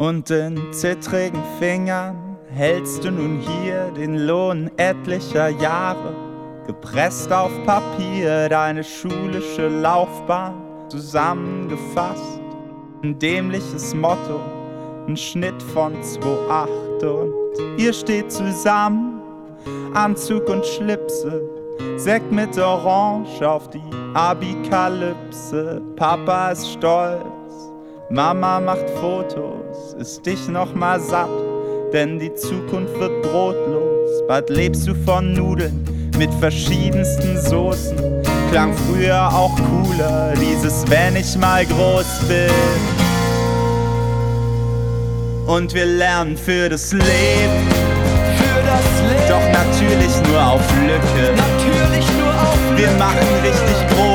Und in zittrigen Fingern hältst du nun hier den Lohn etlicher Jahre, gepresst auf Papier deine schulische Laufbahn zusammengefasst. Ein dämliches Motto, ein Schnitt von 2,8 und ihr steht zusammen, Anzug und Schlipse, Sekt mit Orange auf die Abikalypse. Papa ist stolz, Mama macht Fotos, ist dich noch mal satt, denn die Zukunft wird brotlos. Bald lebst du von Nudeln mit verschiedensten Soßen. Klang früher auch cooler, dieses wenn ich mal groß bin. Und wir lernen für das Leben. Für das Leben. Doch natürlich nur auf Lücke. Natürlich nur auf Wir machen richtig Pläne.